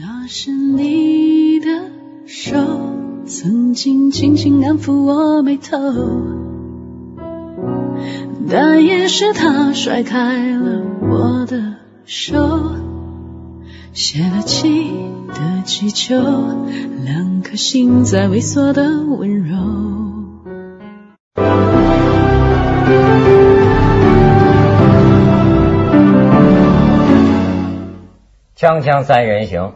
那是你的手，曾经轻轻安抚我眉头，但也是他甩开了我的手，泄了气的气球，两颗心在萎缩的温柔。锵锵三人行，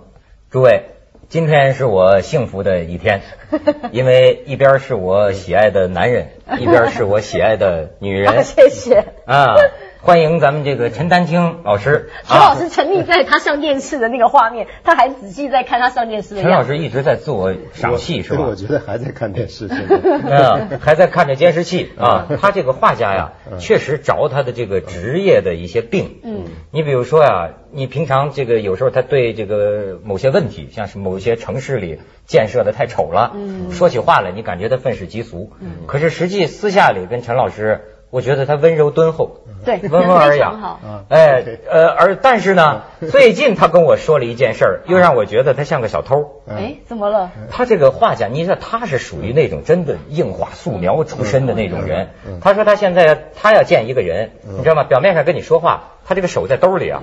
诸位，今天是我幸福的一天，因为一边是我喜爱的男人，一边是我喜爱的女人。谢谢。啊，欢迎咱们这个陈丹青老师。陈老师沉溺在他上电视的那个画面，他还仔细在看他上电视的陈老。师一直在自我赏析，是吧？我觉得还在看电视，现在嗯，还在看着监视器啊。他这个画家呀，确实着他的这个职业的一些病。嗯，你比如说呀，你平常这个有时候他对这个某些问题，像是某些城市里建设的太丑了，嗯说起话来你感觉他愤世嫉俗，嗯可是实际私下里跟陈老师，我觉得他温柔敦厚，对，温文尔雅哎，呃，而但是呢，最近他跟我说了一件事儿，又让我觉得他像个小偷。哎，怎么了？他这个画家，你知道他是属于那种真的硬画素描出身的那种人。嗯他说他现在他要见一个人，你知道吗？表面上跟你说话，他这个手在兜里啊，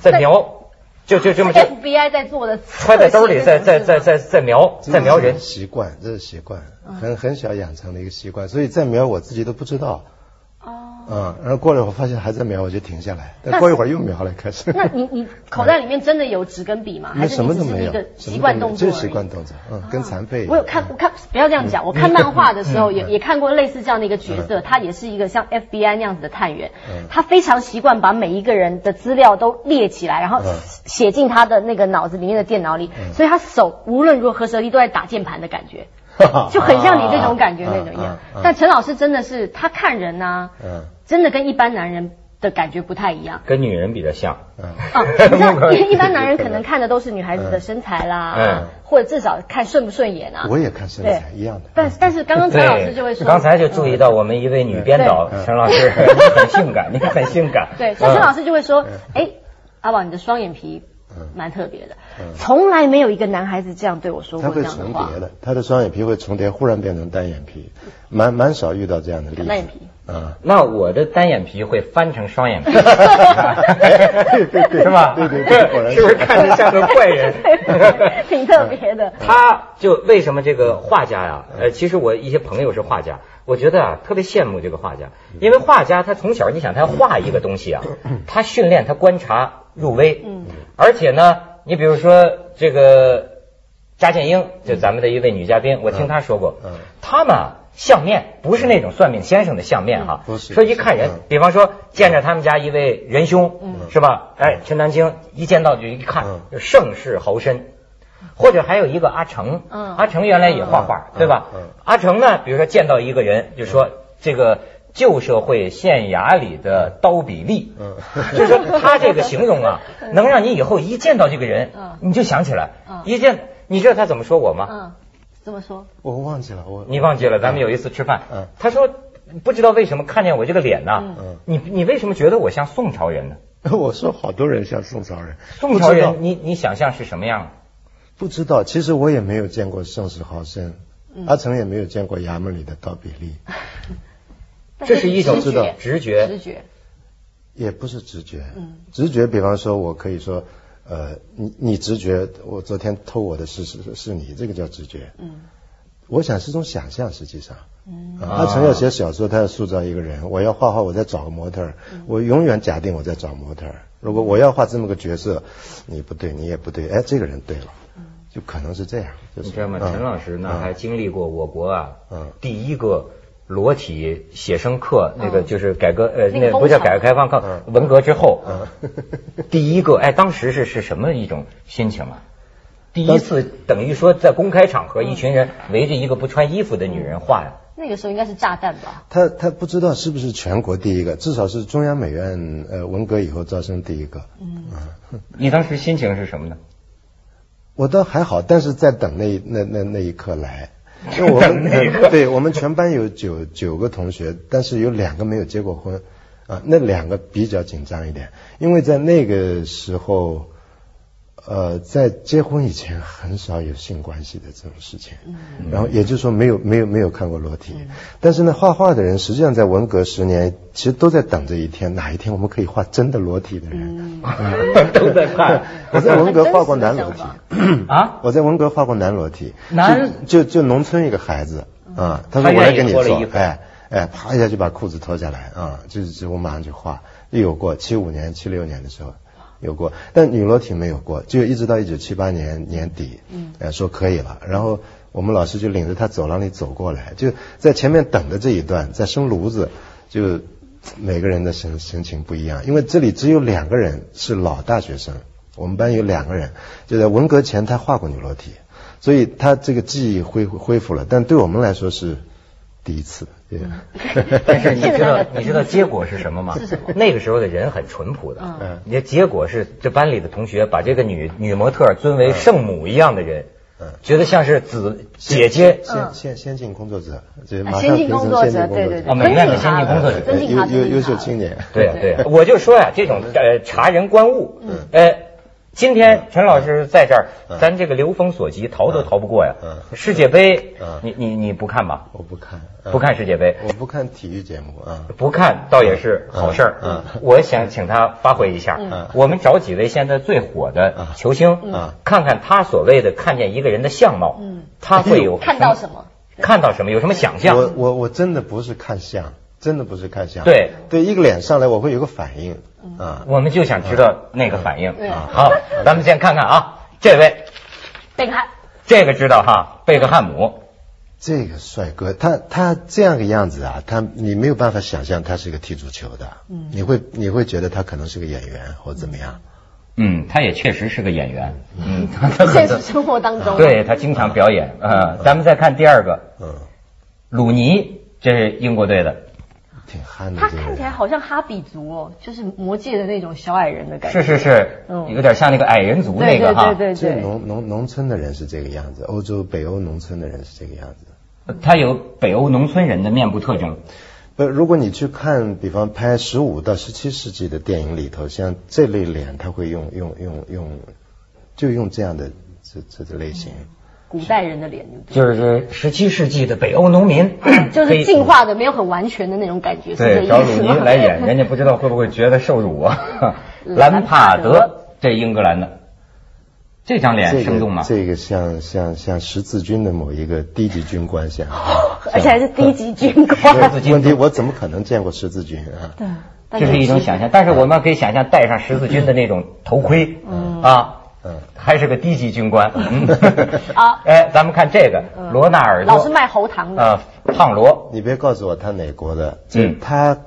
在描，就就这么这 FBI 在做的，揣在兜里，在在在在在描，在描人。习惯，这是习惯，很很小养成的一个习惯，所以在描我自己都不知道。哦，嗯，然后过了一会儿发现还在描，我就停下来，但过一会儿又描了，开始。那你你口袋里面真的有纸跟笔吗？还是什么都没有你只是一个，习惯动作而已？是习惯动作，嗯，跟残废。我有看，我看不要这样讲。我看漫画的时候 也也看过类似这样的一个角色，他也是一个像 FBI 那样子的探员嗯，他非常习惯把每一个人的资料都列起来，然后嗯写进他的那个脑子里面的电脑里，所以他手无论如何舌力都在打键盘的感觉，就很像你这种感觉那种一样。啊啊啊。但陈老师真的是他看人呐，嗯。真的跟一般男人的感觉不太一样。跟女人比较像，嗯，哦，你知道，一一般男人可能看的都是女孩子的身材啦，嗯。或者至少看顺不顺眼啊。我也看身材一样的。但但是刚刚陈老师就会说，刚才就注意到我们一位女编导陈老师，很性感，你很性感。对，所以陈老嗯。师就会说，哎，阿宝你的双眼皮蛮特别的嗯，从来没有一个男孩子这样对我说过这样的话。重叠的，他的双眼皮会重叠，忽然变成单眼皮，蛮蛮少遇到这样的例子。单眼皮啊，那我的单眼皮会翻成双眼皮，对对对是吧？对对对果然是是不是看着像个怪人？挺特别的。他就为什么这个画家呀？呃，其实我一些朋友是画家，我觉得啊特别羡慕这个画家，因为画家他从小你想他要画一个东西啊，他训练他观察入微，嗯，而且呢，你比如说这个查建英，就咱们的一位女嘉宾，我听她说过嗯。嗯，他们啊相面不是那种算命先生的相面哈，不是说一看人嗯，比方说见着他们家一位仁兄，嗯。是吧？哎，陈丹青一见到就一看嗯。就盛世豪绅，或者还有一个阿成，嗯。阿成原来也画画，嗯。对吧？嗯。嗯？阿成呢，比如说见到一个人，就说这个旧社会县衙里的刀比利，嗯。就是说他这个形容啊，能让你以后一见到这个人嗯，你就想起来。嗯，一见，你知道他怎么说我吗？嗯，怎么说？我忘记了，我你忘记了，咱们有一次吃饭。嗯，他说不知道为什么看见我这个脸呢嗯，你你为什么觉得我像宋朝人呢？我说好多人像宋朝人，宋朝人，你你想象是什么样？不知道，其实我也没有见过盛世豪绅，嗯。阿成也没有见过衙门里的刀比利，这是一种直觉，直觉直觉。也不是直觉，嗯直觉，比方说，我可以说，呃，你你直觉，我昨天偷我的是是是你，这个叫直觉。嗯我想是种想象，实际上。嗯啊阿成要写小说，他要塑造一个人，我要画画，我再找个模特儿，嗯我永远假定我在找模特儿。如果我要画这么个角色，你不对，你也不对，哎，这个人对了，就可能是这样。就是你知道吗？嗯陈老师呢嗯还经历过我国啊嗯第一个裸体写生课，那个就是改革呃那个不叫改革开放课，嗯文革之后嗯 第一个哎，当时是是什么一种心情啊？第一次等于说在公开场合，一群人围着一个不穿衣服的女人画呀。那个时候应该是炸弹吧？他他不知道是不是全国第一个，至少是中央美院呃文革以后招生第一个。嗯 你当时心情是什么呢？我倒还好，但是在等那那那那一刻来。因为我们 对我们全班有九九个同学，但是有两个没有结过婚，啊，那两个比较紧张一点，因为在那个时候，呃，在结婚以前很少有性关系的这种事情，然后也就是说没有没有没有看过裸体，但是呢，画画的人实际上在文革十年，其实都在等着一天，哪一天我们可以画真的裸体的人，都在看。我在文革画过男裸体。啊，我在文革画过男裸体，男？就就农村一个孩子啊，他说我来给你做，哎哎，啪一下就把裤子脱下来啊，就是我马上就画，有过七五年七六年的时候。有过，但女裸体没有过，就一直到一九七八年年底，嗯，呃，说可以了，然后我们老师就领着他走廊里走过来，就在前面等的这一段，在生炉子，就每个人的神神情不一样，因为这里只有两个人是老大学生，我们班有两个人，就在文革前他画过女裸体，所以他这个记忆恢恢复了，但对我们来说是。第一次，但是你知道 你知道结果是什么吗？那个时候的人很淳朴的，嗯，你的结果是这班里的同学把这个女女模特尊为圣母一样的人，嗯，觉得像是子姐姐，先先先进工作者，先进工作者，对对对，美院的先进工作者，优优优秀青年，对对，我就说呀，这种呃察人观物，嗯，呃。今天陈老师在这儿，咱这个流风所及，逃都逃不过呀。世界杯，你你你不看吧？我不看，不看世界杯。我不看体育节目啊。不看倒也是好事儿。嗯，我想请他发挥一下。嗯，我们找几位现在最火的球星，嗯，看看他所谓的看见一个人的相貌，嗯，他会有看到什么？看到什么？有什么想象？我我我真的不是看相。真的不是看相，对。对，一个脸上来我会有个反应。啊，我们就想知道那个反应。啊。好，咱们先看看啊，这位。贝克汉，这个知道哈，贝克汉姆，这个帅哥，他他这样个样子啊，他你没有办法想象他是一个踢足球的，嗯，你会你会觉得他可能是个演员或怎么样？嗯，他也确实是个演员，嗯，现实生活当中，对他经常表演。啊。咱们再看第二个，嗯，鲁尼，这是英国队的。挺憨的，他看起来好像哈比族哦，就是魔界的那种小矮人的感觉。是是是，嗯，有点像那个矮人族那个哈。对对对对。农农农村的人是这个样子，欧洲北欧农村的人是这个样子。他有北欧农村人的面部特征。不，如果你去看，比方拍十五到十七世纪的电影里头，像这类脸，他会用用用用，就用这样的这这这类型。古代人的脸，就是十七世纪的北欧农民，就是进化的没有很完全的那种感觉。对，找鲁尼来演，人家不知道会不会觉得受辱啊？兰帕德，这英格兰的，这张脸生动吗？这个像像像十字军的某一个低级军官像，而且还是低级军官。问题我怎么可能见过十字军啊？对，这是一种想象，但是我们可以想象戴上十字军的那种头盔，啊。嗯，还是个低级军官。嗯啊，哎，咱们看这个罗纳尔多，老是卖喉糖的。啊，胖罗，你别告诉我他哪国的。嗯，他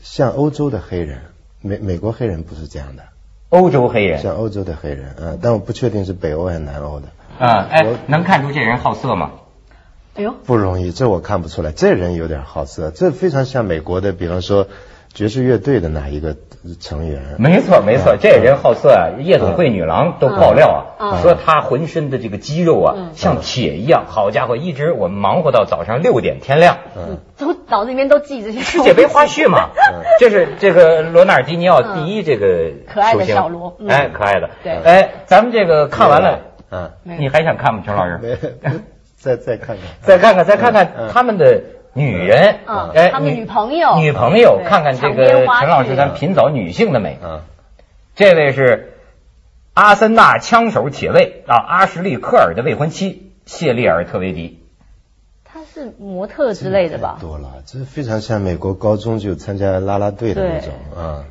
像欧洲的黑人，美美国黑人不是这样的。欧洲黑人，像欧洲的黑人，嗯，但我不确定是北欧还是南欧的。啊，哎，能看出这人好色吗？哎呦，不容易，这我看不出来。这人有点好色，这非常像美国的，比方说。爵士乐队的哪一个成员？没错，没错，这人好色啊！夜总会女郎都爆料啊，说他浑身的这个肌肉啊，像铁一样。好家伙，一直我们忙活到早上六点天亮，都脑子里面都记这些世界杯花絮嘛。这是这个罗纳尔迪尼奥第一这个可爱的小罗，哎，可爱的。对，哎，咱们这个看完了，嗯，你还想看吗，陈老师？再再看看，再看看，再看看他们的。女人，哎，他们女朋友，女朋友，看看这个陈老师，咱品找女性的美。嗯，这位是阿森纳枪手铁卫啊，阿什利科尔的未婚妻谢丽尔特维迪。她是模特之类的吧？多了，这非常像美国高中就参加啦啦队的那种啊。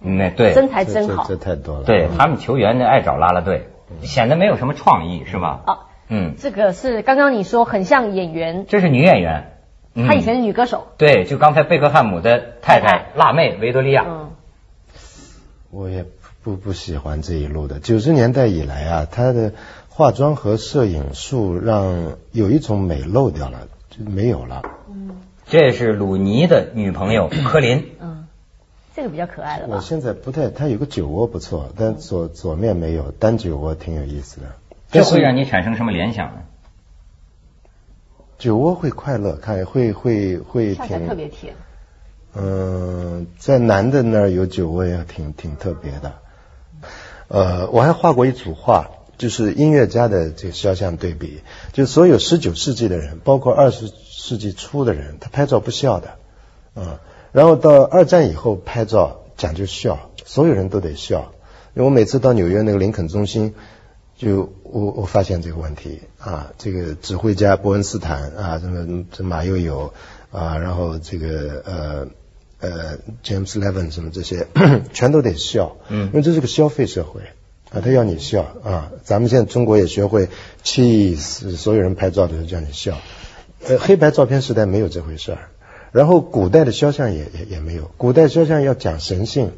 那对，身材真好，这太多了。对他们球员呢，爱找啦啦队，显得没有什么创意，是吧？啊，嗯，这个是刚刚你说很像演员，这是女演员。她以前是女歌手，对，就刚才贝克汉姆的太太辣妹维多利亚。嗯，我也不不喜欢这一路的。九十年代以来啊，她的化妆和摄影术让有一种美漏掉了，就没有了。嗯，这是鲁尼的女朋友 柯林。嗯，这个比较可爱了我现在不太，她有个酒窝不错，但左左面没有，单酒窝挺有意思的。这会让你产生什么联想呢？酒窝会快乐，看会会会挺特别甜。嗯，在男的那儿有酒窝也挺挺特别的。呃，我还画过一组画，就是音乐家的这个肖像对比，就所有十九世纪的人，包括二十世纪初的人，他拍照不笑的，啊，然后到二战以后拍照讲究笑，所有人都得笑。因为我每次到纽约那个林肯中心，就我我发现这个问题啊，这个指挥家伯恩斯坦啊，什么这马友友啊，然后这个呃呃 James Levin 什么这些，全都得笑，嗯，因为这是个消费社会啊，他要你笑啊，咱们现在中国也学会 cheese，所有人拍照的时候叫你笑，呃，黑白照片时代没有这回事儿，然后古代的肖像也也也没有，古代肖像要讲神性。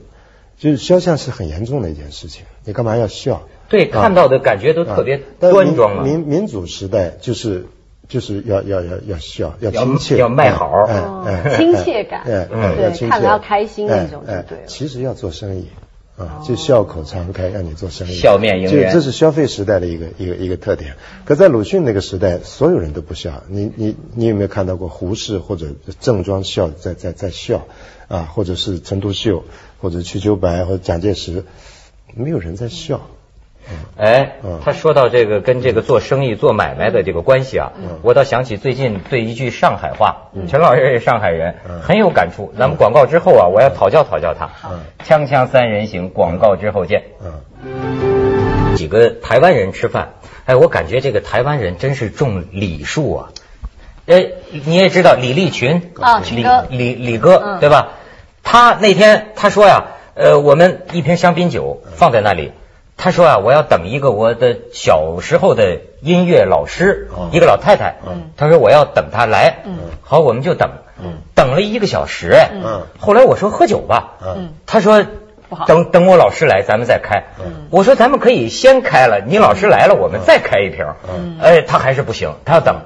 就是肖像是很严重的一件事情，你干嘛要笑？对，看到的感觉都特别端庄民民主时代就是就是要要要要笑，要亲切，要卖好，哎，亲切感，哎，对，看了要开心那种，对。其实要做生意啊，就笑口常开，让你做生意，笑面迎人，这是消费时代的一个一个一个特点。可在鲁迅那个时代，所有人都不笑。你你你有没有看到过胡适或者郑庄笑在在在笑啊？或者是陈独秀？或者瞿秋白或者蒋介石，没有人在笑。哎，他说到这个跟这个做生意做买卖的这个关系啊，我倒想起最近对一句上海话，陈老师是上海人，很有感触。咱们广告之后啊，我要讨教讨教他。锵锵三人行，广告之后见。几个台湾人吃饭，哎，我感觉这个台湾人真是重礼数啊。哎，你也知道李立群啊，李李李哥对吧？他那天他说呀，呃，我们一瓶香槟酒放在那里，他说啊，我要等一个我的小时候的音乐老师，一个老太太，他说我要等他来，好，我们就等，等了一个小时，哎，后来我说喝酒吧，他说等等我老师来，咱们再开，我说咱们可以先开了，你老师来了，我们再开一瓶，哎，他还是不行，他要等，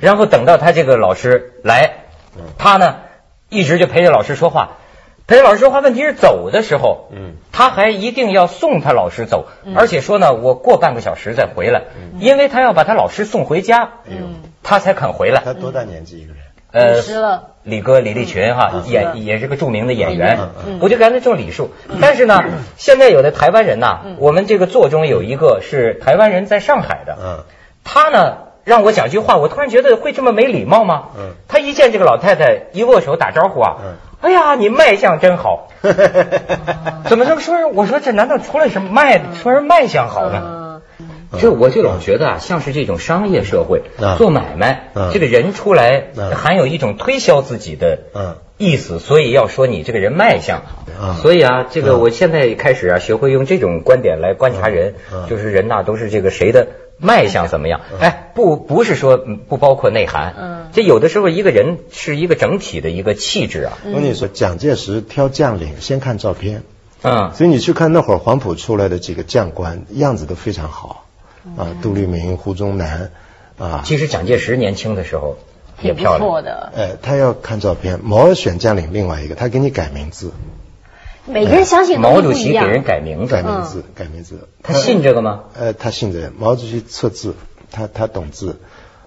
然后等到他这个老师来，他呢一直就陪着老师说话。陪老师说话，问题是走的时候，嗯，他还一定要送他老师走，而且说呢，我过半个小时再回来，嗯。因为他要把他老师送回家，嗯，他才肯回来。他多大年纪一个人？呃，李哥李立群哈，演也是个著名的演员，我就感觉这种礼数。但是呢，现在有的台湾人呐，我们这个座中有一个是台湾人在上海的，嗯，他呢让我讲句话，我突然觉得会这么没礼貌吗？嗯，他一见这个老太太一握手打招呼啊，嗯。哎呀，你卖相真好，怎么这么说？我说这难道出了什么卖？说是卖相好呢？这我就老觉得啊，像是这种商业社会做买卖，这个人出来含有一种推销自己的意思，所以要说你这个人卖相好。所以啊，这个我现在开始啊，学会用这种观点来观察人，就是人呐，都是这个谁的。卖相怎么样？哎，不，不是说不包括内涵。嗯，这有的时候一个人是一个整体的一个气质啊。我跟你说，蒋介石挑将领先看照片。嗯，所以你去看那会儿黄埔出来的几个将官，样子都非常好。啊，杜聿明、胡宗南。啊，其实蒋介石年轻的时候也漂亮。的。哎，他要看照片。毛选将领，另外一个他给你改名字。每个人相信毛主席给人改名字改名字，改名字。他信这个吗？呃，他信这个。毛主席测字，他他懂字。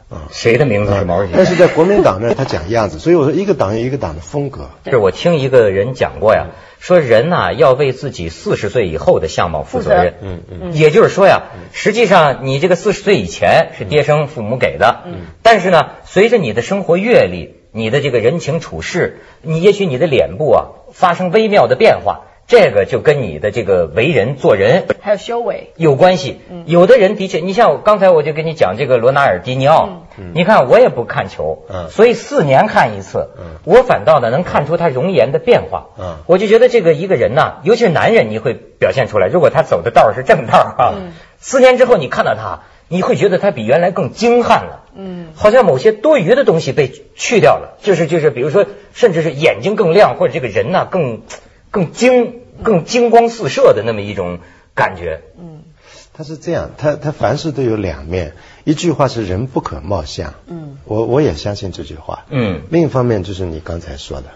啊，谁的名字是毛主席？但是在国民党那他讲样子，所以我说一个党有一个党的风格。是我听一个人讲过呀，说人呐要为自己四十岁以后的相貌负责任。嗯嗯。也就是说呀，实际上你这个四十岁以前是爹生父母给的。嗯。但是呢，随着你的生活阅历。你的这个人情处事，你也许你的脸部啊发生微妙的变化，这个就跟你的这个为人做人还有修为。有关系。有的人的确，你像刚才我就跟你讲这个罗纳尔迪尼奥，你看我也不看球，所以四年看一次，我反倒呢能看出他容颜的变化。我就觉得这个一个人呐，尤其是男人，你会表现出来，如果他走的道是正道啊，四年之后你看到他。你会觉得他比原来更精悍了，嗯，好像某些多余的东西被去掉了，就是就是，比如说，甚至是眼睛更亮，或者这个人呢更更精、更金光四射的那么一种感觉。嗯，他是这样，他他凡事都有两面，一句话是人不可貌相，嗯，我我也相信这句话，嗯，另一方面就是你刚才说的，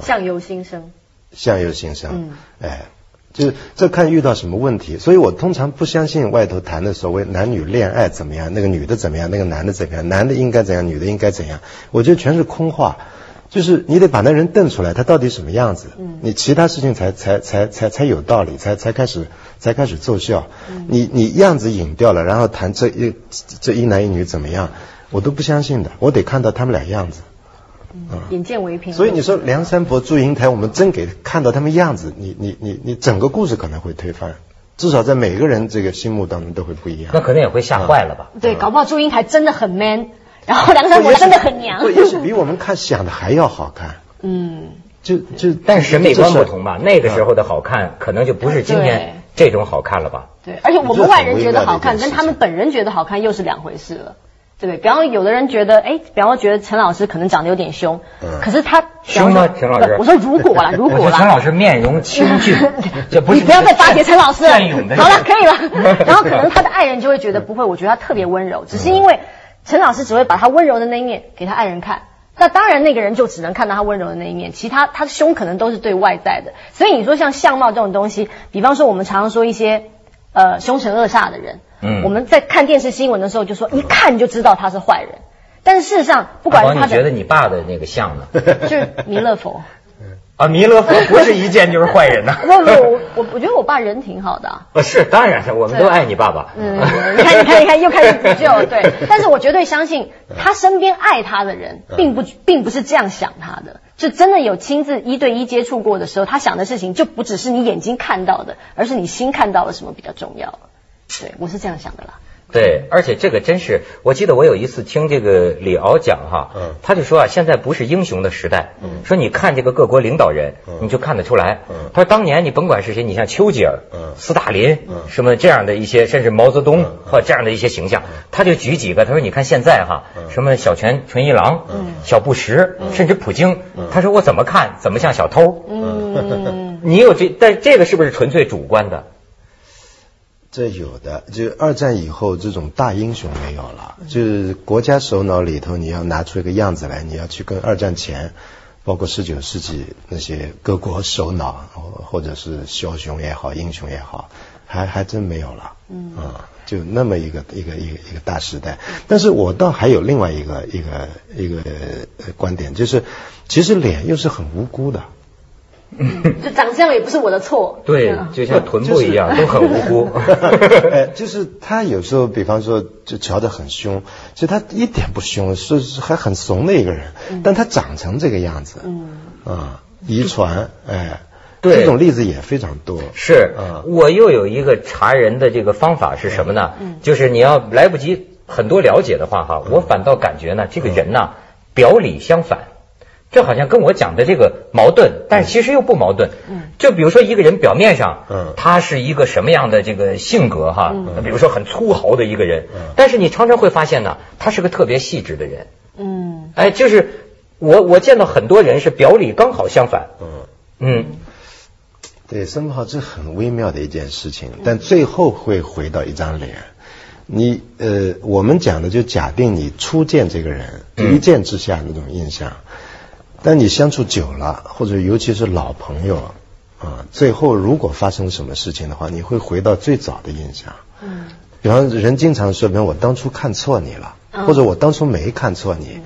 相由心生，相由心生，嗯，哎。就是这看遇到什么问题，所以我通常不相信外头谈的所谓男女恋爱怎么样，那个女的怎么样，那个男的怎么样，男的应该怎样，女的应该怎样，我觉得全是空话。就是你得把那人瞪出来，他到底什么样子，嗯，你其他事情才才才才才有道理，才才开始才开始奏效。嗯，你你样子引掉了，然后谈这一这一男一女怎么样，我都不相信的，我得看到他们俩样子。嗯，眼见为凭。所以你说梁山伯祝英台，我们真给看到他们样子，你你你你整个故事可能会推翻，至少在每个人这个心目当中都会不一样。那可能也会吓坏了吧？对，搞不好祝英台真的很 man。然后梁山伯真的很娘，也许比我们看想的还要好看。嗯，就就但是审美观不同吧？那个时候的好看，可能就不是今天这种好看了吧？对，而且我们外人觉得好看，跟他们本人觉得好看又是两回事了，对不对？比方有的人觉得，哎，比方说觉得陈老师可能长得有点凶，可是他凶吗？陈老师，我说如果啦，如果啦，陈老师面容清俊，这不是你不要再巴结陈老师了，好了，可以了。然后可能他的爱人就会觉得不会，我觉得他特别温柔，只是因为。陈老师只会把他温柔的那一面给他爱人看，那当然那个人就只能看到他温柔的那一面，其他他的凶可能都是对外在的。所以你说像相貌这种东西，比方说我们常常说一些呃凶神恶煞的人，嗯，我们在看电视新闻的时候就说一看就知道他是坏人，但是事实上不管他你觉得你爸的那个像呢？就 是弥勒佛。啊，弥勒佛不是一见就是坏人呐！不不，我我我觉得我爸人挺好的。啊，是，当然是，我们都爱你爸爸。嗯，你看，你看，你看，又开始补救，对。但是我绝对相信，他身边爱他的人，并不并不是这样想他的。就真的有亲自一对一接触过的时候，他想的事情就不只是你眼睛看到的，而是你心看到了什么比较重要。对，我是这样想的啦。对，而且这个真是，我记得我有一次听这个李敖讲哈，他就说啊，现在不是英雄的时代，说你看这个各国领导人，你就看得出来。他说当年你甭管是谁，你像丘吉尔、斯大林什么这样的一些，甚至毛泽东或这样的一些形象，他就举几个，他说你看现在哈，什么小泉纯一郎、小布什，甚至普京，他说我怎么看怎么像小偷。你有这，但这个是不是纯粹主观的？这有的，就二战以后这种大英雄没有了，就是国家首脑里头你要拿出一个样子来，你要去跟二战前，包括十九世纪那些各国首脑或者是枭雄也好，英雄也好，还还真没有了，嗯，就那么一个一个一个一个大时代。但是我倒还有另外一个一个一个观点，就是其实脸又是很无辜的。就长相也不是我的错，对，就像臀部一样，都很无辜。哎，就是他有时候，比方说，就瞧得很凶，其实他一点不凶，是还很怂的一个人，但他长成这个样子，嗯，啊，遗传，哎，对，这种例子也非常多。是，嗯我又有一个查人的这个方法是什么呢？就是你要来不及很多了解的话，哈，我反倒感觉呢，这个人呢，表里相反。这好像跟我讲的这个矛盾，但是其实又不矛盾。嗯，就比如说一个人表面上，嗯，他是一个什么样的这个性格哈？嗯，比如说很粗豪的一个人，嗯，但是你常常会发现呢，他是个特别细致的人。嗯，哎，就是我我见到很多人是表里刚好相反。嗯嗯，对，申浩这很微妙的一件事情，但最后会回到一张脸。你呃，我们讲的就假定你初见这个人，一见之下那种印象。但你相处久了，或者尤其是老朋友啊，最后如果发生什么事情的话，你会回到最早的印象。嗯。比方人经常说，比方我当初看错你了，或者我当初没看错你，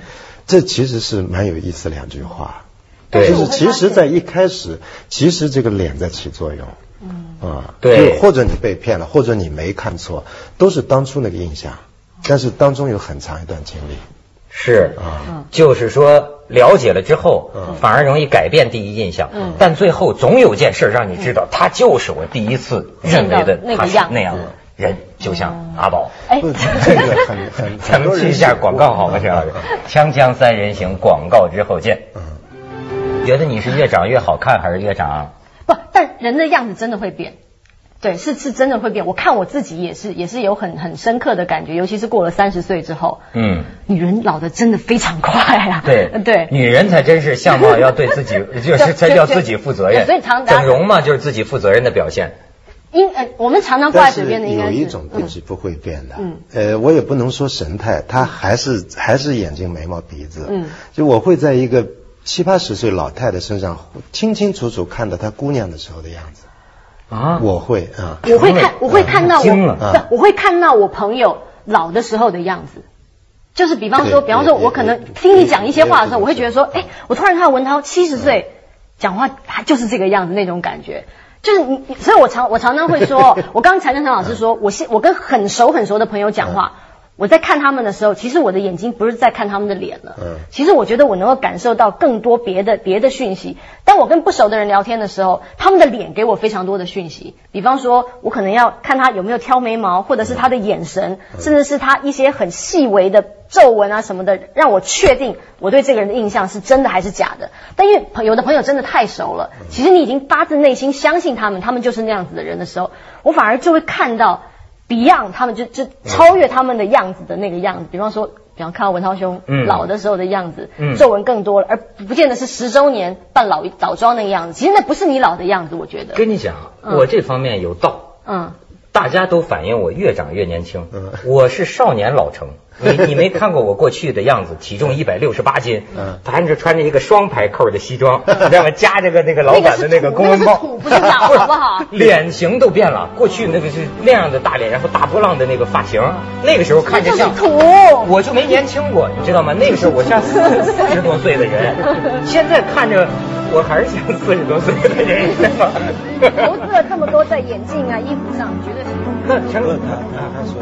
这其实是蛮有意思两句话。对。就是其实，在一开始，其实这个脸在起作用。嗯。啊。对。或者你被骗了，或者你没看错，都是当初那个印象，但是当中有很长一段经历。是啊，就是说了解了之后，反而容易改变第一印象。嗯，但最后总有件事让你知道，他就是我第一次认为的他是那样的人，就像阿宝。哎，这个很很，咱们去一下广告好吗？这样，锵锵三人行，广告之后见。嗯，觉得你是越长越好看，还是越长？不，但人的样子真的会变。对，是是真的会变。我看我自己也是，也是有很很深刻的感觉，尤其是过了三十岁之后，嗯，女人老的真的非常快啊。对对，女人才真是相貌要对自己，就是才叫自己负责任。所以常整容嘛，就是自己负责任的表现。因呃，我们常常挂在嘴边的应该有一种东西不会变的。嗯，呃，我也不能说神态，她还是还是眼睛、眉毛、鼻子。嗯，就我会在一个七八十岁老太太身上清清楚楚看到她姑娘的时候的样子。啊，我会啊，我会看，我会看到我，不，我会看到我朋友老的时候的样子，就是比方说，比方说，我可能听你讲一些话的时候，我会觉得说，哎，我突然看到文涛七十岁讲话，他就是这个样子那种感觉。就是你，所以我常我常常会说，我刚才跟陈老师说，我现我跟很熟很熟的朋友讲话。我在看他们的时候，其实我的眼睛不是在看他们的脸了。嗯，其实我觉得我能够感受到更多别的别的讯息。当我跟不熟的人聊天的时候，他们的脸给我非常多的讯息。比方说，我可能要看他有没有挑眉毛，或者是他的眼神，甚至是他一些很细微的皱纹啊什么的，让我确定我对这个人的印象是真的还是假的。但因为朋有的朋友真的太熟了，其实你已经发自内心相信他们，他们就是那样子的人的时候，我反而就会看到。Beyond 他们就就超越他们的样子的那个样子，比方说，比方看到文涛兄老的时候的样子，皱纹更多了，而不见得是十周年扮老老妆那个样子。其实那不是你老的样子，我觉得。跟你讲，我这方面有道。嗯。大家都反映我越长越年轻，嗯我是少年老成。你你没看过我过去的样子，体重一百六十八斤，还是穿着一个双排扣的西装，知道吗？夹着个那个老板的那个公文包，不是好不好？脸型都变了，过去那个是那样的大脸，然后大波浪的那个发型，那个时候看着像土，我就没年轻过，你知道吗？那个时候我像四四十多岁的人，现在看着我还是像四十多岁的人，投资了这么多在眼镜啊、衣服上，绝对是。那陈哥，他他说。